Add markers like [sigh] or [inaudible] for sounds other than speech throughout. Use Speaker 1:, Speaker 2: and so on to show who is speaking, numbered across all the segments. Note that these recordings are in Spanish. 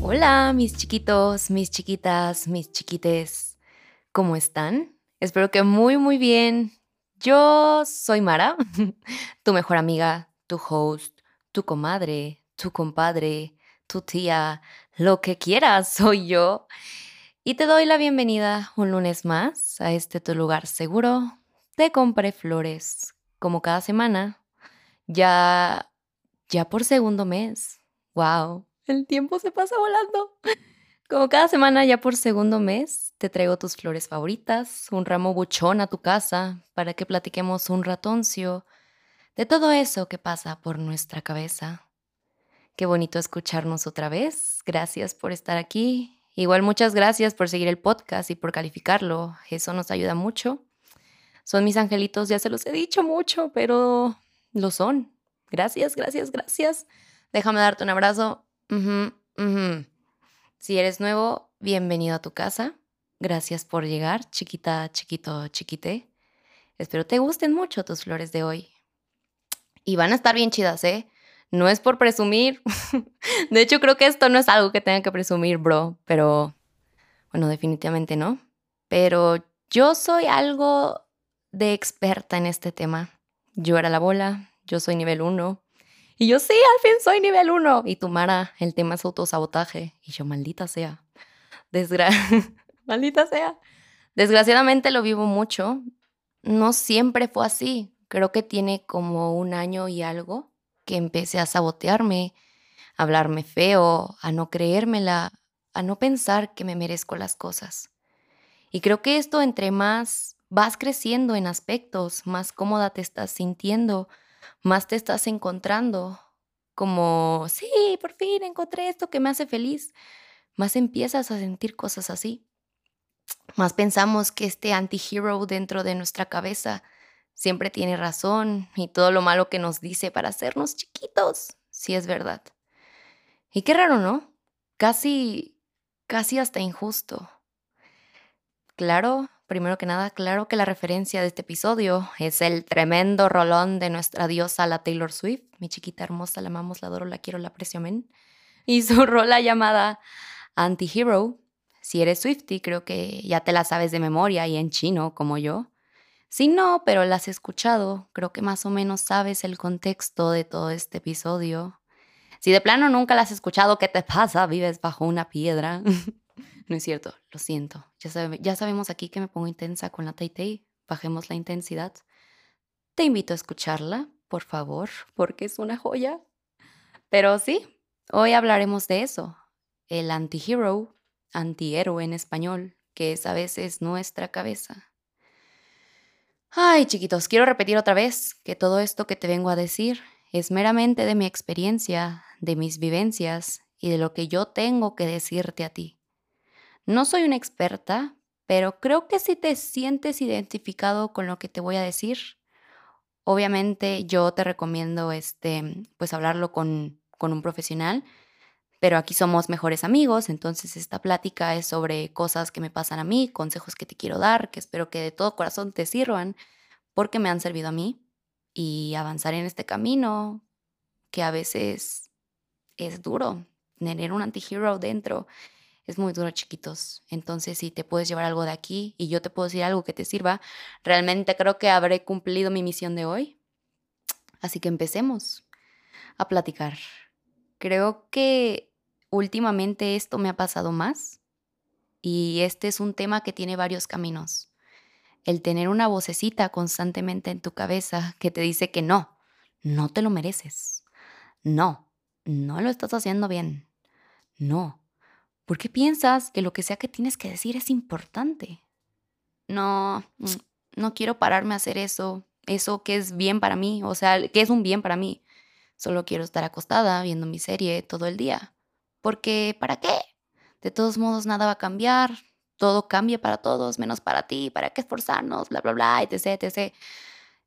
Speaker 1: Hola, mis chiquitos, mis chiquitas, mis chiquites. ¿Cómo están? Espero que muy, muy bien. Yo soy Mara, [laughs] tu mejor amiga, tu host, tu comadre, tu compadre, tu tía, lo que quieras, [laughs] soy yo. Y te doy la bienvenida un lunes más a este tu lugar seguro. Te compré flores, como cada semana. Ya, ya por segundo mes. ¡Wow! El tiempo se pasa volando. [laughs] Como cada semana, ya por segundo mes, te traigo tus flores favoritas, un ramo buchón a tu casa para que platiquemos un ratoncio de todo eso que pasa por nuestra cabeza. Qué bonito escucharnos otra vez. Gracias por estar aquí. Igual muchas gracias por seguir el podcast y por calificarlo. Eso nos ayuda mucho. Son mis angelitos, ya se los he dicho mucho, pero lo son. Gracias, gracias, gracias. Déjame darte un abrazo si eres nuevo, bienvenido a tu casa. Gracias por llegar, chiquita, chiquito, chiquite. Espero te gusten mucho tus flores de hoy. Y van a estar bien chidas, ¿eh? No es por presumir. [laughs] de hecho, creo que esto no es algo que tenga que presumir, bro. Pero, bueno, definitivamente no. Pero yo soy algo de experta en este tema. Yo era la bola, yo soy nivel 1. Y yo, sí, al fin soy nivel 1. Y tu Mara, el tema es autosabotaje. Y yo, maldita sea. Desgra [laughs] maldita sea. Desgraciadamente lo vivo mucho. No siempre fue así. Creo que tiene como un año y algo que empecé a sabotearme, a hablarme feo, a no creérmela, a no pensar que me merezco las cosas. Y creo que esto entre más vas creciendo en aspectos, más cómoda te estás sintiendo, más te estás encontrando como, sí, por fin encontré esto que me hace feliz, más empiezas a sentir cosas así. Más pensamos que este anti-hero dentro de nuestra cabeza siempre tiene razón y todo lo malo que nos dice para hacernos chiquitos, sí es verdad. Y qué raro, ¿no? Casi, casi hasta injusto. Claro, Primero que nada, claro que la referencia de este episodio es el tremendo rolón de nuestra diosa, la Taylor Swift. Mi chiquita hermosa, la amamos, la adoro, la quiero, la aprecio, amén. Y su [laughs] rola llamada Anti-Hero. Si eres Swifty, creo que ya te la sabes de memoria y en chino, como yo. Si no, pero la has escuchado, creo que más o menos sabes el contexto de todo este episodio. Si de plano nunca la has escuchado, ¿qué te pasa? Vives bajo una piedra. [laughs] No es cierto, lo siento. Ya, sabemos aquí que me pongo intensa con la Tay Bajemos la intensidad. Te invito a escucharla, por favor, [laughs] porque es una joya. Pero sí, hoy hablaremos de eso. El anti-hero, antihéroe en español, que es a veces nuestra cabeza. Ay, chiquitos, quiero repetir otra vez que todo esto que te vengo a decir es meramente de mi experiencia, de mis vivencias y de lo que yo tengo que decirte a ti. No soy una experta, pero creo que si te sientes identificado con lo que te voy a decir, obviamente yo te recomiendo este, pues hablarlo con, con un profesional, pero aquí somos mejores amigos, entonces esta plática es sobre cosas que me pasan a mí, consejos que te quiero dar, que espero que de todo corazón te sirvan, porque me han servido a mí y avanzar en este camino que a veces es duro, tener un antihero dentro es muy duro, chiquitos. Entonces, si te puedes llevar algo de aquí y yo te puedo decir algo que te sirva, realmente creo que habré cumplido mi misión de hoy. Así que empecemos a platicar. Creo que últimamente esto me ha pasado más y este es un tema que tiene varios caminos. El tener una vocecita constantemente en tu cabeza que te dice que no, no te lo mereces. No, no lo estás haciendo bien. No, ¿Por qué piensas que lo que sea que tienes que decir es importante? No, mm, no quiero pararme a hacer eso, eso que es bien para mí, o sea, que es un bien para mí. Solo quiero estar acostada viendo mi serie todo el día. Porque, ¿para qué? De todos modos, nada va a cambiar. Todo cambia para todos, menos para ti. ¿Para qué esforzarnos? Bla, bla, bla, etc, etc.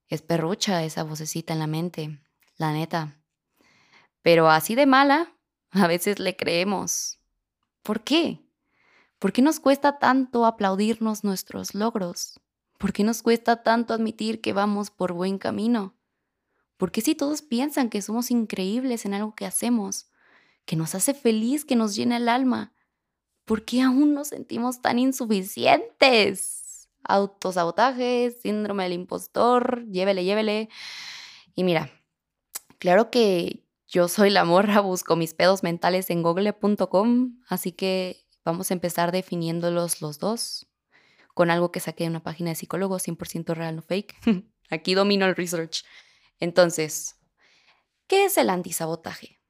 Speaker 1: Es perrucha esa vocecita en la mente, la neta. Pero así de mala, a veces le creemos. ¿Por qué? ¿Por qué nos cuesta tanto aplaudirnos nuestros logros? ¿Por qué nos cuesta tanto admitir que vamos por buen camino? ¿Por qué si todos piensan que somos increíbles en algo que hacemos, que nos hace feliz, que nos llena el alma. ¿Por qué aún nos sentimos tan insuficientes? Autosabotaje, síndrome del impostor, llévele, llévele. Y mira, claro que yo soy la morra, busco mis pedos mentales en google.com, así que vamos a empezar definiéndolos los dos con algo que saqué de una página de psicólogo 100% real, no fake. [laughs] Aquí domino el research. Entonces, ¿qué es el antisabotaje?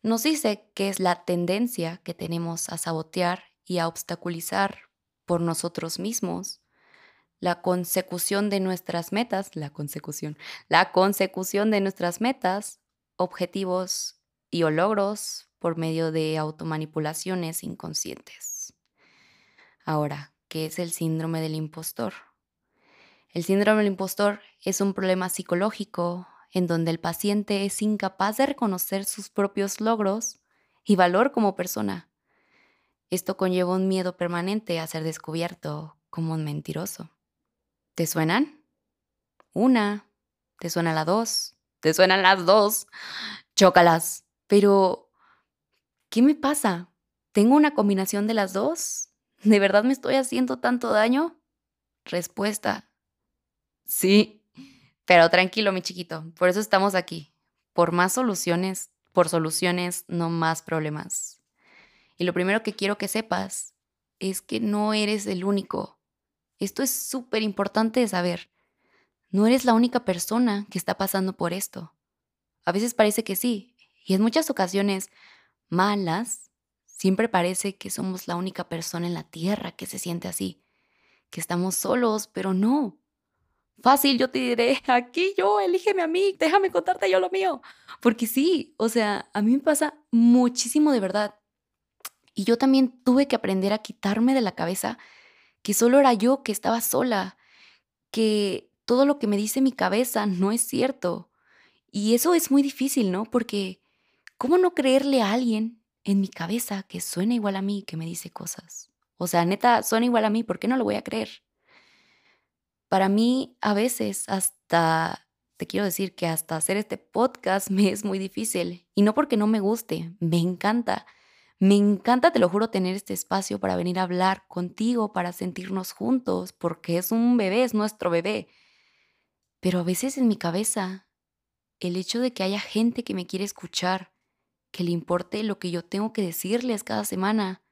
Speaker 1: Nos dice que es la tendencia que tenemos a sabotear y a obstaculizar por nosotros mismos la consecución de nuestras metas, la consecución, la consecución de nuestras metas, objetivos y o logros por medio de automanipulaciones inconscientes. Ahora, ¿qué es el síndrome del impostor? El síndrome del impostor es un problema psicológico en donde el paciente es incapaz de reconocer sus propios logros y valor como persona. Esto conlleva un miedo permanente a ser descubierto como un mentiroso. ¿Te suenan? Una. ¿Te suena la dos? ¿Te suenan las dos? Chócalas. Pero, ¿qué me pasa? ¿Tengo una combinación de las dos? ¿De verdad me estoy haciendo tanto daño? Respuesta. Sí. Pero tranquilo, mi chiquito. Por eso estamos aquí. Por más soluciones, por soluciones, no más problemas. Y lo primero que quiero que sepas es que no eres el único. Esto es súper importante de saber. No eres la única persona que está pasando por esto. A veces parece que sí, y en muchas ocasiones malas, siempre parece que somos la única persona en la tierra que se siente así, que estamos solos, pero no. Fácil, yo te diré, [laughs] aquí yo, elígeme a mí, déjame contarte yo lo mío. Porque sí, o sea, a mí me pasa muchísimo de verdad. Y yo también tuve que aprender a quitarme de la cabeza que solo era yo que estaba sola, que todo lo que me dice mi cabeza no es cierto. Y eso es muy difícil, ¿no? Porque ¿cómo no creerle a alguien en mi cabeza que suena igual a mí, que me dice cosas? O sea, neta, suena igual a mí, ¿por qué no lo voy a creer? Para mí, a veces, hasta, te quiero decir que hasta hacer este podcast [laughs] me es muy difícil. Y no porque no me guste, me encanta. Me encanta, te lo juro, tener este espacio para venir a hablar contigo, para sentirnos juntos, porque es un bebé, es nuestro bebé. Pero a veces en mi cabeza, el hecho de que haya gente que me quiere escuchar, que le importe lo que yo tengo que decirles cada semana,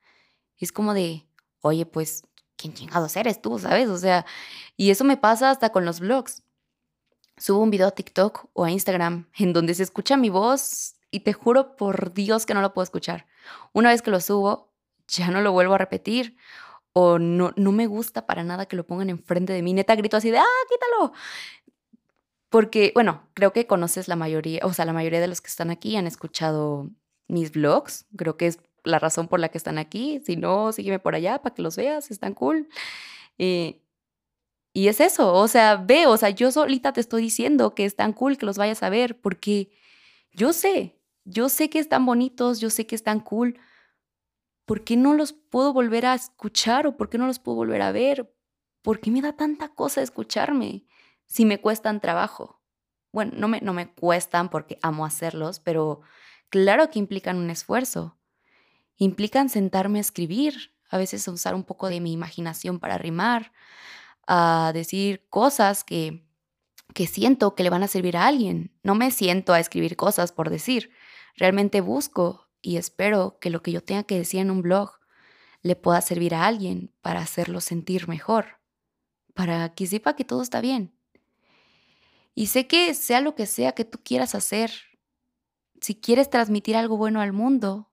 Speaker 1: es como de, oye, pues, ¿quién chingados eres tú, sabes? O sea, y eso me pasa hasta con los vlogs. Subo un video a TikTok o a Instagram en donde se escucha mi voz y te juro por Dios que no lo puedo escuchar. Una vez que lo subo, ya no lo vuelvo a repetir o no, no me gusta para nada que lo pongan enfrente de mí. Neta grito así de, ah, quítalo. Porque, bueno, creo que conoces la mayoría, o sea, la mayoría de los que están aquí han escuchado mis vlogs. Creo que es la razón por la que están aquí. Si no, sígueme por allá para que los veas, están cool. Eh, y es eso, o sea, ve, o sea, yo solita te estoy diciendo que es tan cool que los vayas a ver, porque yo sé, yo sé que están bonitos, yo sé que están cool. ¿Por qué no los puedo volver a escuchar o por qué no los puedo volver a ver? ¿Por qué me da tanta cosa escucharme si me cuestan trabajo? Bueno, no me, no me cuestan porque amo hacerlos, pero claro que implican un esfuerzo. Implican sentarme a escribir, a veces usar un poco de mi imaginación para rimar, a decir cosas que, que siento que le van a servir a alguien. No me siento a escribir cosas por decir. Realmente busco y espero que lo que yo tenga que decir en un blog le pueda servir a alguien para hacerlo sentir mejor, para que sepa que todo está bien. Y sé que sea lo que sea que tú quieras hacer, si quieres transmitir algo bueno al mundo,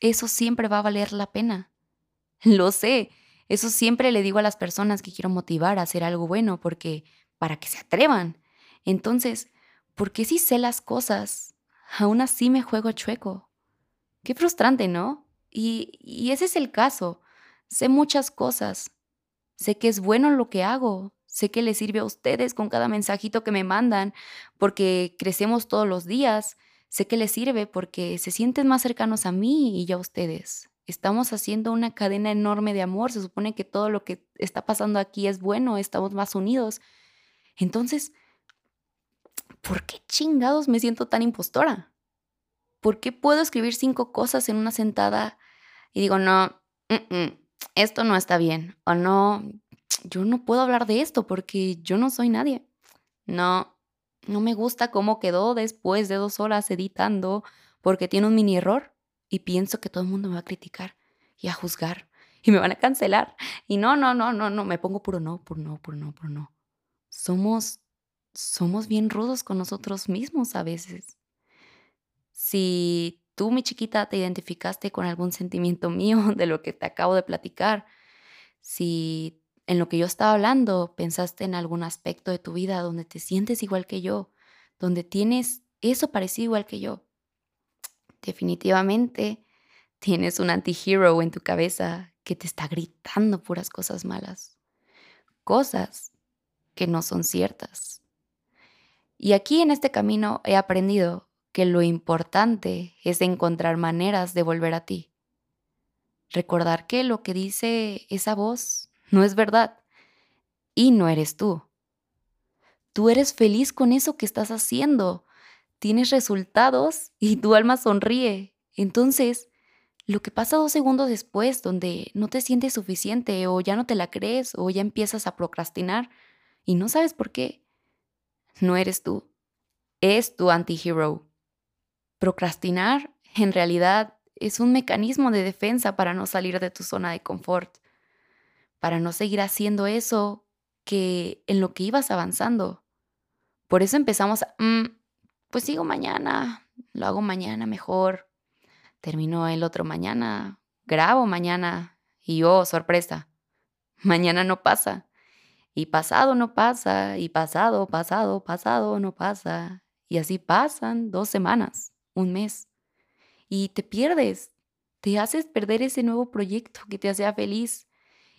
Speaker 1: eso siempre va a valer la pena. [laughs] Lo sé, eso siempre le digo a las personas que quiero motivar a hacer algo bueno, porque para que se atrevan. Entonces, ¿por qué si sé las cosas aún así me juego chueco. Qué frustrante, ¿no? Y, ese es el caso. Sé muchas cosas. Sé que es bueno lo que hago. Sé que les sirve a ustedes con cada mensajito que me mandan, porque crecemos todos los días. Sé que les sirve porque se sienten más cercanos a mí y yo a ustedes. Estamos haciendo una cadena enorme de amor. Se supone que todo lo que está pasando aquí es bueno, estamos más unidos. Entonces, ¿por qué chingados me siento tan impostora? ¿por qué puedo escribir cinco cosas en una sentada y digo, no, esto no está bien? O no, yo no puedo hablar de esto porque yo no soy nadie. No, no me gusta cómo quedó después de dos horas editando porque tiene un mini error y pienso que todo el mundo me va a criticar y a juzgar [laughs] y me van a cancelar. Y no, no, no, no, no, me pongo puro no, puro no, puro no, puro no. Somos, somos bien rudos con nosotros mismos a veces. Si tú, mi chiquita, te identificaste con algún sentimiento [laughs] mío de lo que te acabo de platicar, si en lo que yo estaba hablando pensaste en algún aspecto de tu vida donde te sientes igual que yo, donde tienes eso parecido igual que yo, definitivamente tienes un anti-hero en tu cabeza que te está gritando puras cosas malas, cosas que no son ciertas. Y aquí en este camino he aprendido que lo importante es encontrar maneras de volver a ti. Recordar que lo que dice esa voz no es verdad y no eres tú. Tú eres feliz con eso que estás haciendo, tienes resultados y tu alma sonríe. Entonces, lo que pasa dos segundos después, donde no te sientes suficiente o ya no te la crees o ya empiezas a procrastinar y no sabes por qué, no eres tú, es tu anti-hero. Procrastinar en realidad es un mecanismo de defensa para no salir de tu zona de confort, para no seguir haciendo eso que en lo que ibas avanzando. Por eso empezamos a, mm, pues sigo mañana, lo hago mañana mejor, termino el otro mañana, grabo mañana y oh, sorpresa, [laughs] mañana no pasa. Y pasado no pasa, y pasado, pasado, pasado no pasa. Y así pasan dos semanas un mes. Y te pierdes, te haces perder ese nuevo proyecto que te hacía feliz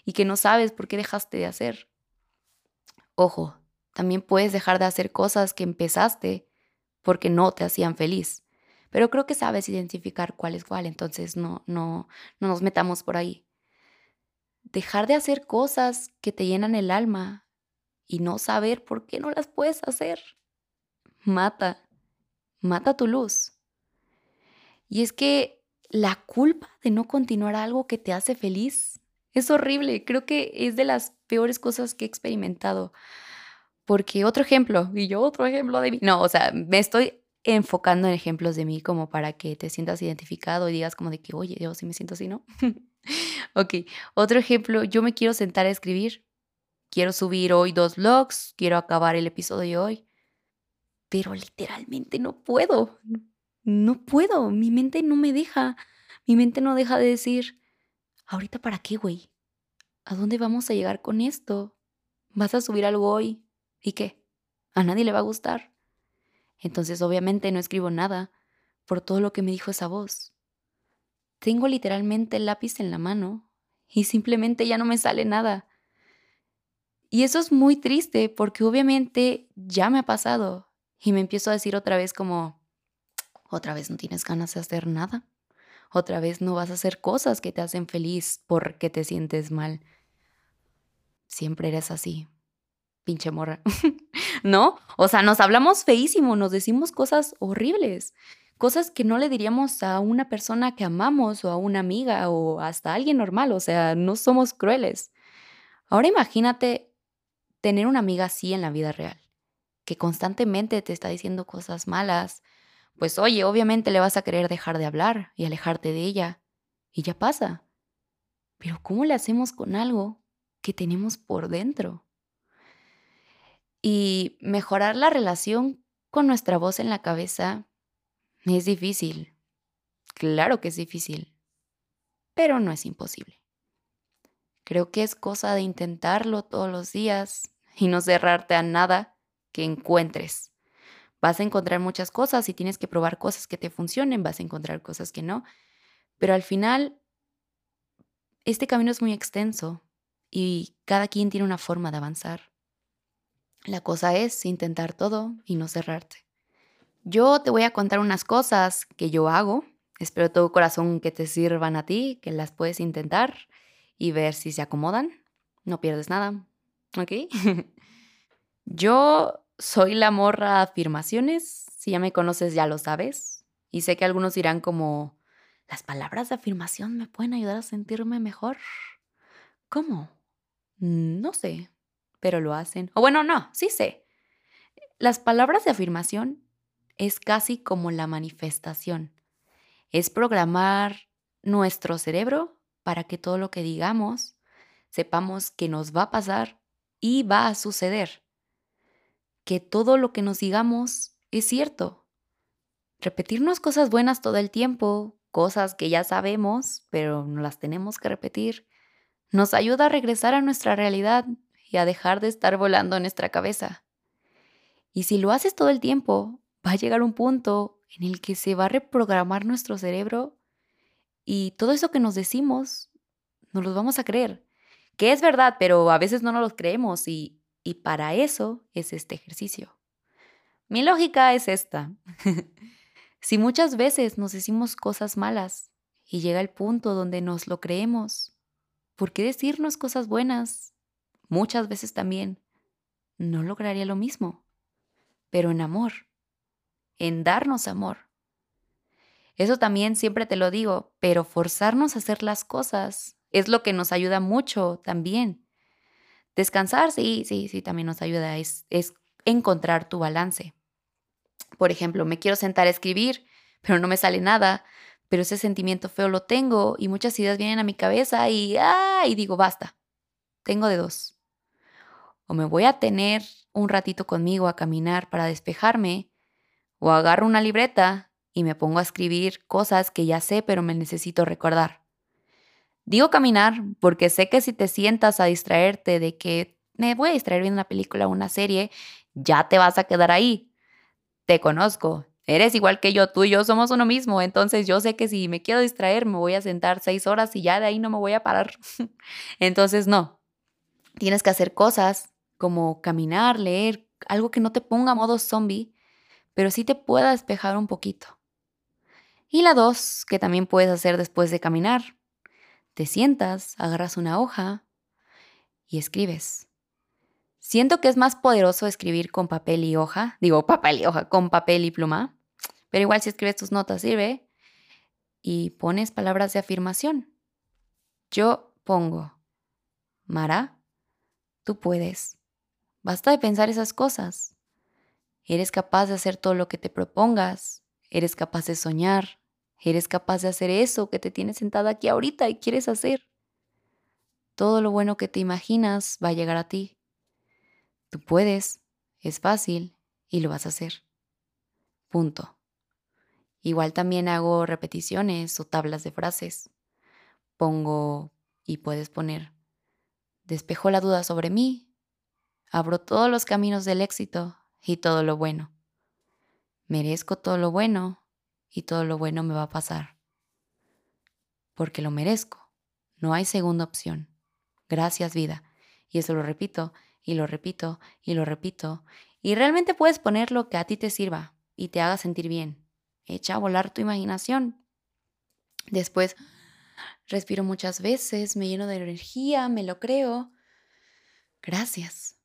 Speaker 1: y que no sabes por qué dejaste de hacer. Ojo, también puedes dejar de hacer cosas que empezaste porque no te hacían feliz. Pero creo que sabes identificar cuál es cuál, entonces no, no, no nos metamos por ahí. Dejar de hacer cosas que te llenan el alma y no saber por qué no las puedes hacer. Mata, mata tu luz. Y es que la culpa de no continuar algo que te hace feliz es horrible. Creo que es de las peores cosas que he experimentado. Porque otro ejemplo, y yo otro ejemplo de mí. No, o sea, me estoy enfocando en ejemplos de mí como para que te sientas identificado y digas como de que, oye, yo sí me siento así, ¿no? [laughs] ok, otro ejemplo, yo me quiero sentar a escribir. Quiero subir hoy dos vlogs, quiero acabar el episodio de hoy, pero literalmente no puedo no puedo, mi mente no me deja, mi mente no deja de decir, ahorita para qué, güey, ¿a dónde vamos a llegar con esto? ¿Vas a subir algo hoy? ¿Y qué? A nadie le va a gustar. Entonces obviamente no escribo nada por todo lo que me dijo esa voz. Tengo literalmente el lápiz en la mano y simplemente ya no me sale nada. Y eso es muy triste porque obviamente ya me ha pasado y me empiezo a decir otra vez como, otra vez no tienes ganas de hacer nada. Otra vez no vas a hacer cosas que te hacen feliz porque te sientes mal. Siempre eres así. Pinche morra. [laughs] ¿No? O sea, nos hablamos feísimo, nos decimos cosas horribles. Cosas que no le diríamos a una persona que amamos o a una amiga o hasta a alguien normal. O sea, no somos crueles. Ahora imagínate tener una amiga así en la vida real, que constantemente te está diciendo cosas malas, pues oye, obviamente le vas a querer dejar de hablar y alejarte de ella. Y ya pasa. Pero ¿cómo le hacemos con algo que tenemos por dentro? Y mejorar la relación con nuestra voz en la cabeza es difícil. Claro que es difícil, pero no es imposible. Creo que es cosa de intentarlo todos los días y no cerrarte a nada que encuentres. Vas a encontrar muchas cosas y tienes que probar cosas que te funcionen, vas a encontrar cosas que no. Pero al final, este camino es muy extenso y cada quien tiene una forma de avanzar. La cosa es intentar todo y no cerrarte. Yo te voy a contar unas cosas que yo hago. Espero todo corazón que te sirvan a ti, que las puedes intentar y ver si se acomodan. No pierdes nada. ¿Ok? [laughs] yo soy la morra afirmaciones. Si ya me conoces, ya lo sabes. Y sé que algunos dirán como, las palabras de afirmación me pueden ayudar a sentirme mejor. ¿Cómo? No sé, pero lo hacen. O bueno, no, sí sé. Las palabras de afirmación es casi como la manifestación. Es programar nuestro cerebro para que todo lo que digamos sepamos que nos va a pasar y va a suceder. Que todo lo que nos digamos es cierto. Repetirnos cosas buenas todo el tiempo, cosas que ya sabemos, pero no las tenemos que repetir, nos ayuda a regresar a nuestra realidad y a dejar de estar volando en nuestra cabeza. Y si lo haces todo el tiempo, va a llegar un punto en el que se va a reprogramar nuestro cerebro y todo eso que nos decimos, nos lo vamos a creer que es verdad, pero a veces no nos lo creemos y, y para eso es este ejercicio. Mi lógica es esta. [laughs] si muchas veces nos decimos cosas malas y llega el punto donde nos lo creemos, ¿por qué decirnos cosas buenas? Muchas veces también no lograría lo mismo, pero en amor, en darnos amor. Eso también siempre te lo digo, pero forzarnos a hacer las cosas es lo que nos ayuda mucho también. Descansar, sí, sí, sí, también nos ayuda, es, es encontrar tu balance. Por ejemplo, me quiero sentar a escribir, pero no me sale nada, pero ese sentimiento feo lo tengo y muchas ideas vienen a mi cabeza y, ah, y digo, basta, tengo de dos. O me voy a tener un ratito conmigo a caminar para despejarme, o agarro una libreta y me pongo a escribir cosas que ya sé pero me necesito recordar. Digo caminar porque sé que si te sientas a distraerte de que me voy a distraer viendo una película o una serie, ya te vas a quedar ahí. Te conozco, eres igual que yo, tú y yo somos uno mismo, entonces yo sé que si me quiero distraer me voy a sentar seis horas y ya de ahí no me voy a parar. [laughs] entonces no, tienes que hacer cosas como caminar, leer, algo que no te ponga modo zombie, pero sí te pueda despejar un poquito. Y la dos, que también puedes hacer después de caminar, te sientas, agarras una hoja y escribes. Siento que es más poderoso escribir con papel y hoja, digo [laughs] papel y hoja, con papel y pluma, pero igual si escribes tus notas sirve y pones palabras de afirmación. Yo pongo, Mara, tú puedes. Basta de pensar esas cosas. Eres capaz de hacer todo lo que te propongas. Eres capaz de soñar. Eres capaz de hacer eso que te tienes sentada aquí ahorita y quieres hacer. Todo lo bueno que te imaginas va a llegar a ti. Tú puedes, es fácil y lo vas a hacer. Punto. Igual también hago repeticiones o tablas de frases. Pongo y puedes poner, despejo la duda sobre mí, abro todos los caminos del éxito y todo lo bueno. Merezco todo lo bueno y todo lo bueno me va a pasar. Porque lo merezco. No hay segunda opción. Gracias vida. Y eso lo repito y lo repito y lo repito. Y realmente puedes poner lo que a ti te sirva y te haga sentir bien. Echa a volar tu imaginación. Después, respiro muchas veces, me lleno de energía, me lo creo. Gracias.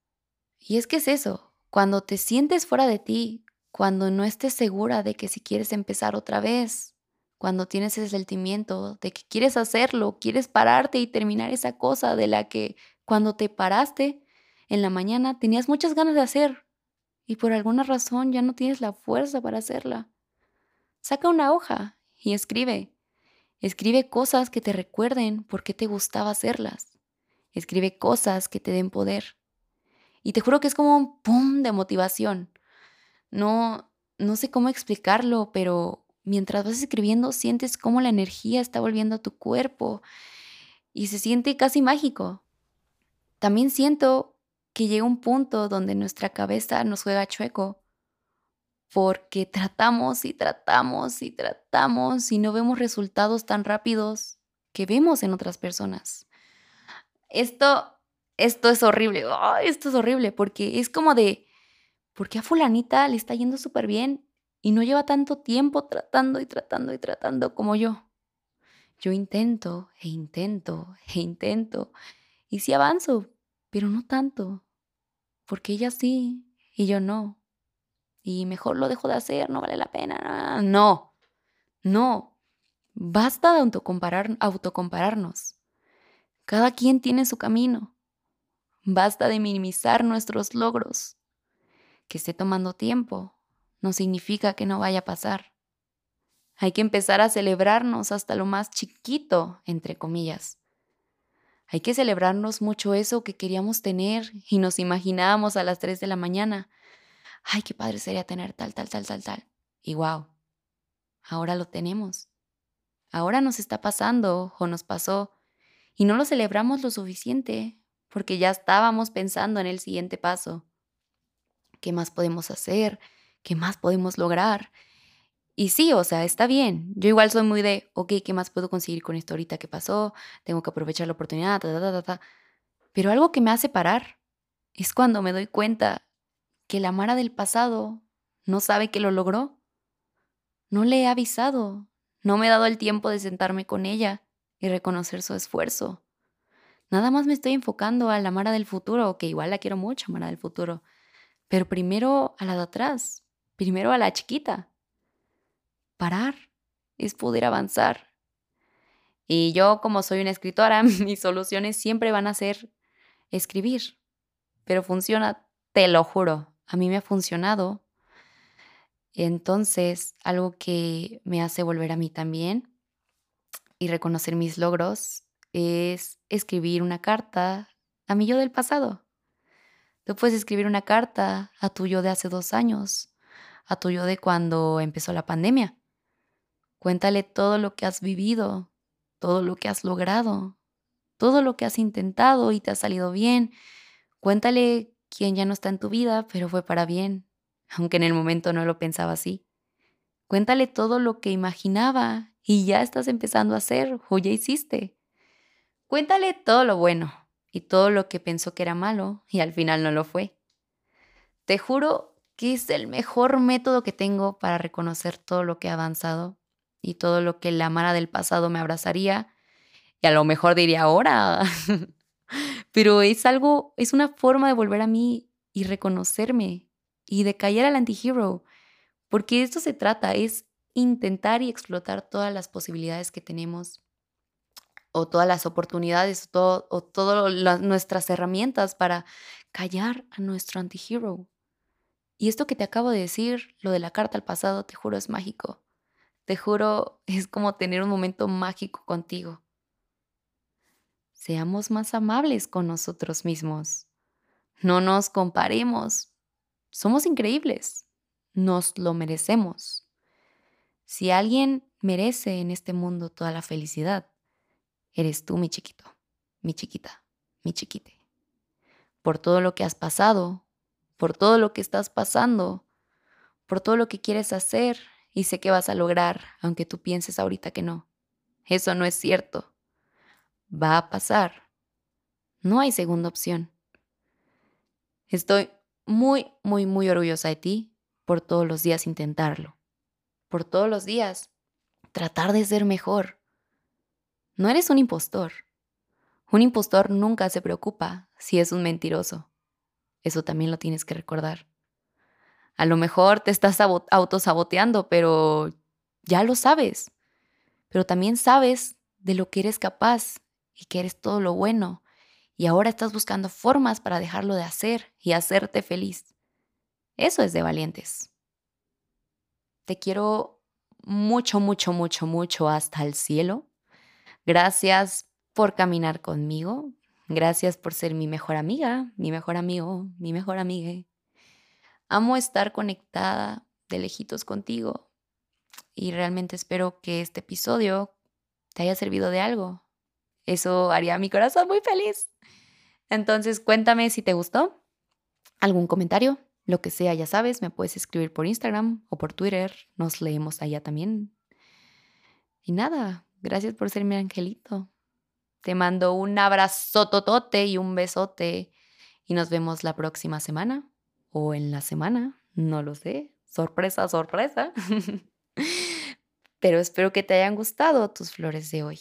Speaker 1: Y es que es eso, cuando te sientes fuera de ti, cuando no estés segura de que si quieres empezar otra vez, cuando tienes ese sentimiento de que quieres hacerlo, quieres pararte y terminar esa cosa de la que cuando te paraste en la mañana tenías muchas ganas de hacer y por alguna razón ya no tienes la fuerza para hacerla. Saca una hoja y escribe. Escribe cosas que te recuerden por qué te gustaba hacerlas. Escribe cosas que te den poder. Y te juro que es como un pum de motivación. No, no sé cómo explicarlo, pero mientras vas escribiendo sientes cómo la energía está volviendo a tu cuerpo y se siente casi mágico. También siento que llega un punto donde nuestra cabeza nos juega chueco porque tratamos y tratamos y tratamos y no vemos resultados tan rápidos que vemos en otras personas. Esto, esto es horrible, esto es horrible porque es como de, ¿por qué a fulanita le está yendo súper bien y no lleva tanto tiempo tratando y tratando y tratando como yo? Yo intento e intento e intento y sí avanzo, pero no tanto, porque ella sí y yo no. Y mejor lo dejo de hacer, no vale la pena. No, No, basta de autocomparar, autocompararnos. Cada quien tiene su camino. Basta de minimizar nuestros logros. Que esté tomando tiempo no significa que no vaya a pasar. Hay que empezar a celebrarnos hasta lo más chiquito, entre comillas. Hay que celebrarnos mucho eso que queríamos tener y nos imaginábamos a las 3 de la mañana. Ay, qué padre sería tener tal, tal, tal, tal, tal. Y wow, ahora lo tenemos. Ahora nos está pasando o nos pasó y no lo celebramos lo suficiente porque ya estábamos pensando en el siguiente paso. ¿Qué más podemos hacer? ¿Qué más podemos lograr? Y sí, o sea, está bien. Yo igual soy muy de, ok, ¿qué más puedo conseguir con esto ahorita que pasó? Tengo que aprovechar la oportunidad, ta, ta, ta, ta. Pero algo que me hace parar es cuando me doy cuenta que la Mara del pasado no sabe que lo logró. No le he avisado, no me he dado el tiempo de sentarme con ella y reconocer su esfuerzo. Nada más me estoy enfocando a la Mara del futuro, que igual la quiero mucho, Mara del futuro. Pero primero a la de atrás, primero a la chiquita. Parar es poder avanzar. Y yo, como soy una escritora, [laughs] mis soluciones siempre van a ser escribir. Pero funciona, te lo juro. A mí me ha funcionado. Entonces, algo que me hace volver a mí también y reconocer mis logros es escribir una carta a mi yo del pasado. Tú puedes escribir una carta a tu yo de hace dos años, a tu yo de cuando empezó la pandemia. Cuéntale todo lo que has vivido, todo lo que has logrado, todo lo que has intentado y te ha salido bien. Cuéntale quién ya no está en tu vida, pero fue para bien, aunque en el momento no lo pensaba así. Cuéntale todo lo que imaginaba y ya estás empezando a hacer o ya hiciste. Cuéntale todo lo bueno y todo lo que pensó que era malo y al final no lo fue. Te juro que es el mejor método que tengo para reconocer todo lo que he avanzado y todo lo que la Mara del pasado me abrazaría y a lo mejor diría ahora. [laughs] Pero es algo, es una forma de volver a mí y reconocerme y de caer al antihero. Porque esto se trata, es intentar y explotar todas las posibilidades que tenemos o todas las oportunidades o, todas nuestras herramientas para callar a nuestro antihero. Y esto que te acabo de decir, lo de la carta al pasado, te juro es mágico. Te juro [laughs] es como tener un momento mágico contigo. Seamos más amables con nosotros mismos. No nos comparemos. Somos increíbles. Nos lo merecemos. Si alguien merece en este mundo toda la felicidad, eres tú, mi chiquito, mi chiquita, mi chiquite. Por todo lo que has pasado, por todo lo que estás pasando, por todo lo que quieres hacer y sé que vas a lograr, aunque tú pienses ahorita que no. Eso no es cierto. Va a pasar. No hay segunda opción. Estoy muy, muy, muy orgullosa de ti por todos los días intentarlo. Por todos los días tratar de ser mejor no eres un impostor. Un impostor nunca se preocupa si es un mentiroso. Eso también lo tienes que recordar. A lo mejor te estás autosaboteando, pero ya lo sabes. Pero también sabes de lo que eres capaz y que eres todo lo bueno. Y ahora estás buscando formas para dejarlo de hacer y hacerte feliz. Eso es de valientes. Te quiero mucho, mucho, mucho, mucho hasta el cielo. Gracias por caminar conmigo. Gracias por ser mi mejor amiga, mi mejor amigo, mi mejor amiga. Amo estar conectada de lejitos contigo y realmente espero que este episodio te haya servido de algo. Eso haría mi corazón muy feliz. Entonces cuéntame si te gustó, algún comentario, lo que sea, ya sabes, me puedes escribir por Instagram o por Twitter, nos leemos allá también. Y nada, Gracias por ser mi angelito. Te mando un abrazo totote y un besote. Y nos vemos la próxima semana o en la semana. No lo sé. Sorpresa, sorpresa. [laughs] Pero espero que te hayan gustado tus flores de hoy.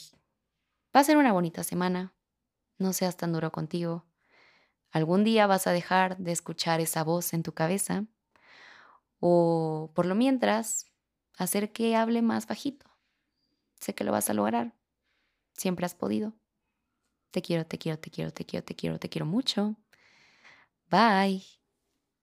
Speaker 1: Va a ser una bonita semana. No seas tan duro contigo. Algún día vas a dejar de escuchar esa voz en tu cabeza. O por lo mientras, hacer que hable más bajito Sé que lo vas a lograr. Siempre has podido. Te quiero, te quiero, te quiero, te quiero, te quiero, te quiero mucho. Bye.